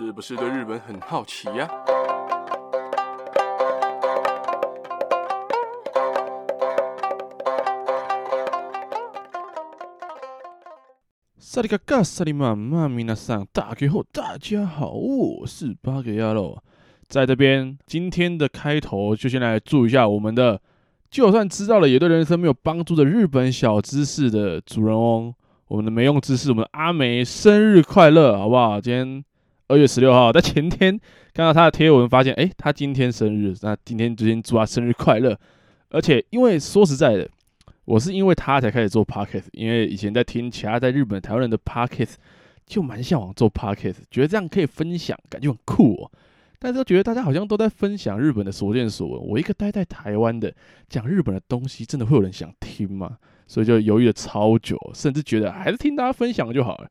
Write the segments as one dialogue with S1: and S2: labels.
S1: 是不是对日本很好奇呀？萨利嘎嘎萨利玛玛米娜桑大家好，大家好，我是八格亚罗，在这边今天的开头就先来祝一下我们的，就算知道了也对人生没有帮助的日本小知识的主人翁，我们的没用知识，我们的阿梅生日快乐，好不好？今天。二月十六号，在前天看到他的贴文，发现诶，他今天生日，那今天就先祝他生日快乐。而且，因为说实在的，我是因为他才开始做 podcast，因为以前在听其他在日本台湾人的 podcast，就蛮向往做 podcast，觉得这样可以分享，感觉很酷哦。但是觉得大家好像都在分享日本的所见所闻，我一个待在台湾的讲日本的东西，真的会有人想听吗？所以就犹豫了超久，甚至觉得还是听大家分享就好了。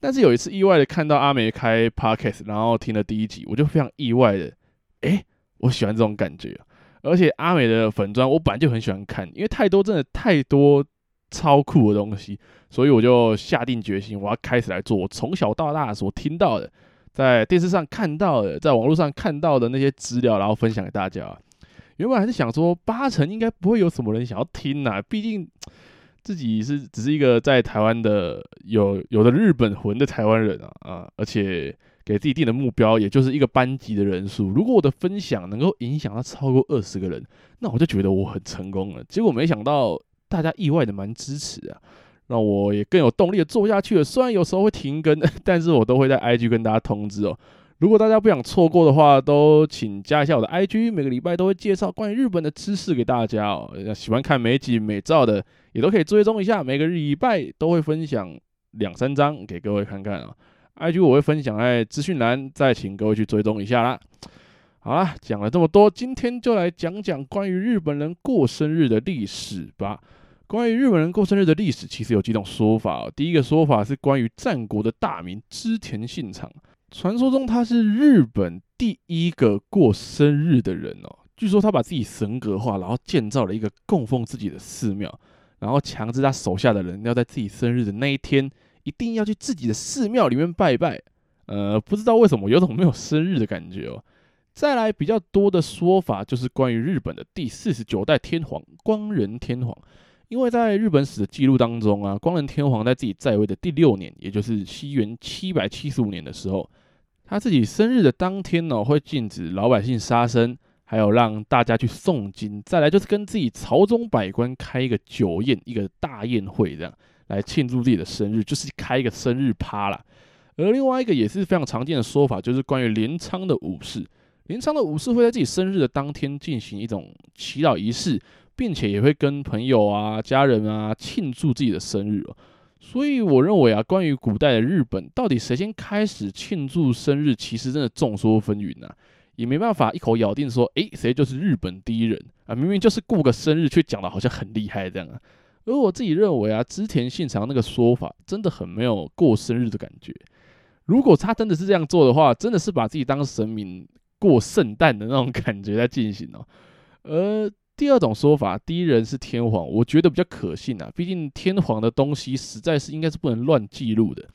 S1: 但是有一次意外的看到阿梅开 podcast，然后听了第一集，我就非常意外的，诶，我喜欢这种感觉。而且阿梅的粉砖我本来就很喜欢看，因为太多真的太多超酷的东西，所以我就下定决心，我要开始来做我从小到大所听到的，在电视上看到的，在网络上看到的那些资料，然后分享给大家。原本还是想说八成应该不会有什么人想要听呐，毕竟。自己是只是一个在台湾的有有的日本魂的台湾人啊啊，而且给自己定的目标也就是一个班级的人数。如果我的分享能够影响到超过二十个人，那我就觉得我很成功了。结果没想到大家意外的蛮支持啊，让我也更有动力的做下去了。虽然有时候会停更，但是我都会在 IG 跟大家通知哦。如果大家不想错过的话，都请加一下我的 IG，每个礼拜都会介绍关于日本的知识给大家哦。喜欢看美景美照的，也都可以追踪一下，每个礼拜都会分享两三张给各位看看啊。IG 我会分享在资讯栏，再请各位去追踪一下啦。好啦，讲了这么多，今天就来讲讲关于日本人过生日的历史吧。关于日本人过生日的历史，其实有几种说法哦。第一个说法是关于战国的大名织田信长。传说中他是日本第一个过生日的人哦。据说他把自己神格化，然后建造了一个供奉自己的寺庙，然后强制他手下的人要在自己生日的那一天一定要去自己的寺庙里面拜拜。呃，不知道为什么有种没有生日的感觉哦。再来比较多的说法就是关于日本的第四十九代天皇光仁天皇。因为在日本史的记录当中啊，光仁天皇在自己在位的第六年，也就是西元七百七十五年的时候，他自己生日的当天呢、哦，会禁止老百姓杀生，还有让大家去诵经，再来就是跟自己朝中百官开一个酒宴，一个大宴会，这样来庆祝自己的生日，就是开一个生日趴啦。而另外一个也是非常常见的说法，就是关于镰仓的武士，镰仓的武士会在自己生日的当天进行一种祈祷仪式。并且也会跟朋友啊、家人啊庆祝自己的生日哦，所以我认为啊，关于古代的日本，到底谁先开始庆祝生日，其实真的众说纷纭啊，也没办法一口咬定说，诶，谁就是日本第一人啊？明明就是过个生日，却讲得好像很厉害这样啊。而我自己认为啊，织田信长那个说法真的很没有过生日的感觉。如果他真的是这样做的话，真的是把自己当神明过圣诞的那种感觉在进行哦，而。第二种说法，第一人是天皇，我觉得比较可信啊。毕竟天皇的东西实在是应该是不能乱记录的，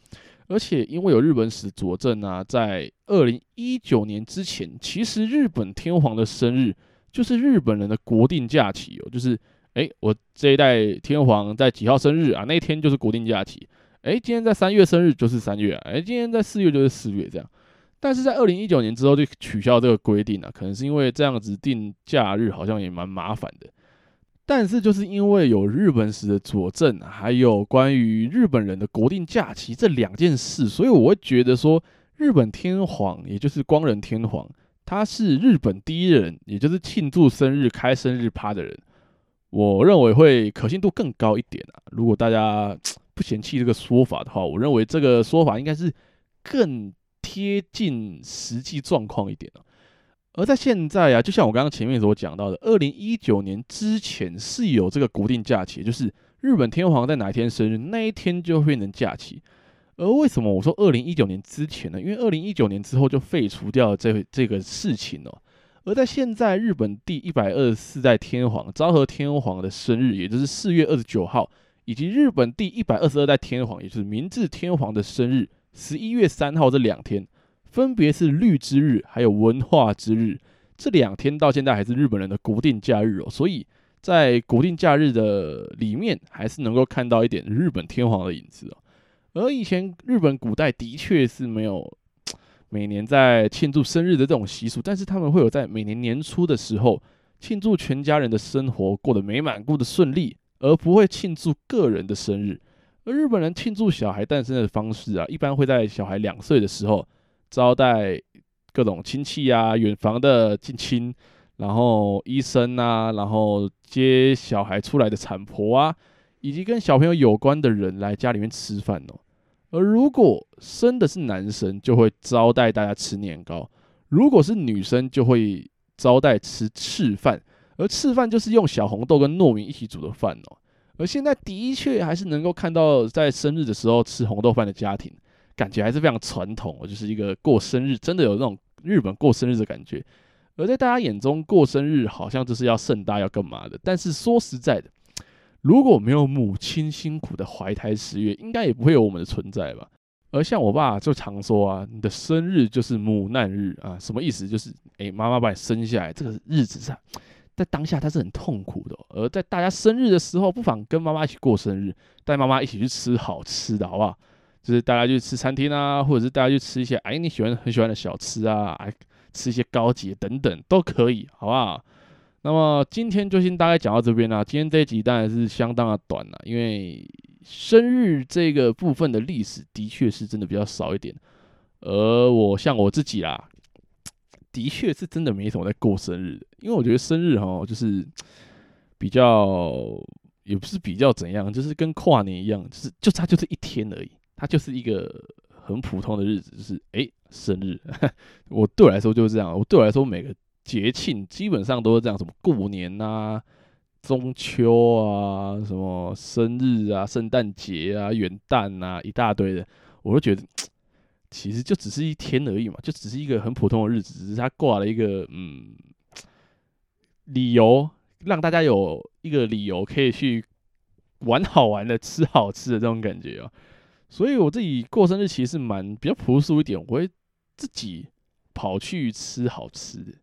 S1: 而且因为有日本史佐证啊，在二零一九年之前，其实日本天皇的生日就是日本人的国定假期哦，就是诶，我这一代天皇在几号生日啊？那天就是国定假期。诶，今天在三月生日就是三月啊，诶，今天在四月就是四月这样。但是在二零一九年之后就取消这个规定了，可能是因为这样子定假日好像也蛮麻烦的。但是就是因为有日本史的佐证，还有关于日本人的国定假期这两件事，所以我会觉得说，日本天皇也就是光仁天皇，他是日本第一人，也就是庆祝生日开生日趴的人。我认为会可信度更高一点啊。如果大家不嫌弃这个说法的话，我认为这个说法应该是更。贴近实际状况一点啊，而在现在啊，就像我刚刚前面所讲到的，二零一九年之前是有这个国定假期，就是日本天皇在哪一天生日，那一天就会变成假期。而为什么我说二零一九年之前呢？因为二零一九年之后就废除掉了这这个事情哦。而在现在，日本第一百二十四代天皇昭和天皇的生日，也就是四月二十九号，以及日本第一百二十二代天皇，也就是明治天皇的生日。十一月三号这两天分别是绿之日还有文化之日，这两天到现在还是日本人的国定假日哦，所以在国定假日的里面，还是能够看到一点日本天皇的影子哦。而以前日本古代的确是没有每年在庆祝生日的这种习俗，但是他们会有在每年年初的时候庆祝全家人的生活过得美满、过得顺利，而不会庆祝个人的生日。而日本人庆祝小孩诞生的方式啊，一般会在小孩两岁的时候招待各种亲戚啊、远房的近亲，然后医生啊，然后接小孩出来的产婆啊，以及跟小朋友有关的人来家里面吃饭哦。而如果生的是男生，就会招待大家吃年糕；如果是女生，就会招待吃赤饭。而赤饭就是用小红豆跟糯米一起煮的饭哦。而现在的确还是能够看到在生日的时候吃红豆饭的家庭，感觉还是非常传统，就是一个过生日，真的有那种日本过生日的感觉。而在大家眼中，过生日好像就是要盛大要干嘛的。但是说实在的，如果没有母亲辛苦的怀胎十月，应该也不会有我们的存在吧。而像我爸就常说啊，你的生日就是母难日啊，什么意思？就是诶，妈妈把你生下来这个日子上。在当下他是很痛苦的，而在大家生日的时候，不妨跟妈妈一起过生日，带妈妈一起去吃好吃的，好不好？就是大家去吃餐厅啊，或者是大家去吃一些哎你喜欢很喜欢的小吃啊，哎吃一些高级等等都可以，好不好？那么今天就先大概讲到这边啦。今天这一集当然是相当的短了，因为生日这个部分的历史的确是真的比较少一点，而我像我自己啦。的确是真的没什么在过生日的，因为我觉得生日哈，就是比较也不是比较怎样，就是跟跨年一样，就是就它就是一天而已，它就是一个很普通的日子，就是哎、生日，我对我来说就是这样，我对我来说每个节庆基本上都是这样，什么过年啊、中秋啊、什么生日啊、圣诞节啊、元旦啊，一大堆的，我都觉得。其实就只是一天而已嘛，就只是一个很普通的日子，只是他挂了一个嗯理由，让大家有一个理由可以去玩好玩的、吃好吃的这种感觉哦。所以我自己过生日其实蛮比较朴素一点，我会自己跑去吃好吃的，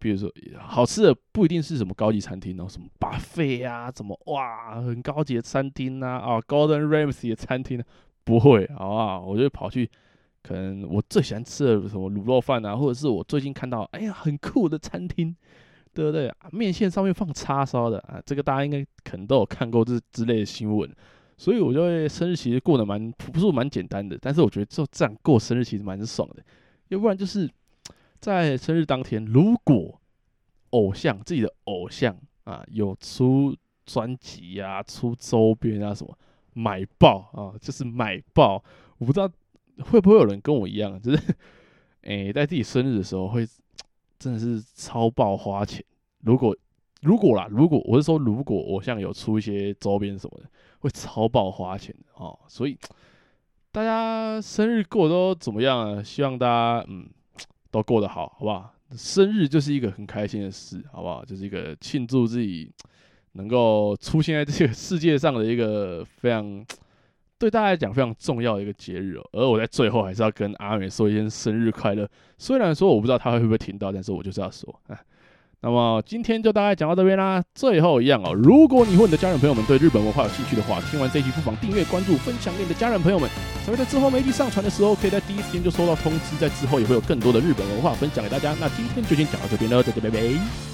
S1: 比如说好吃的不一定是什么高级餐厅哦，什么 buffet 啊，什么哇很高级的餐厅啊，啊 Gordon Ramsy 的餐厅不会，好不好？我就跑去。可能我最喜欢吃的什么卤肉饭啊，或者是我最近看到哎呀很酷的餐厅，对不对？面线上面放叉烧的啊，这个大家应该可能都有看过这之类的新闻，所以我就会生日其实过得蛮朴素、蛮简单的。但是我觉得就这样过生日其实蛮爽的，要不然就是在生日当天，如果偶像自己的偶像啊有出专辑啊、出周边啊什么，买爆啊，就是买爆，我不知道。会不会有人跟我一样，就是，诶、在自己生日的时候会 真的是超爆花钱？如果如果啦，如果我是说，如果我像有出一些周边什么的，会超爆花钱哦。所以 大家生日过都怎么样啊？希望大家嗯都过得好，好不好？生日就是一个很开心的事，好不好？就是一个庆祝自己 能够出现在这个世界上的一个非常。对大家来讲非常重要的一个节日哦，而我在最后还是要跟阿美说一声生日快乐。虽然说我不知道他会不会听到，但是我就是要说啊。那么今天就大概讲到这边啦。最后一样哦，如果你和你的家人朋友们对日本文化有兴趣的话，听完这一集不妨订阅、关注、分享给你的家人朋友们，才会在之后媒体上传的时候，可以在第一时间就收到通知。在之后也会有更多的日本文化分享给大家。那今天就先讲到这边了，再见，拜拜。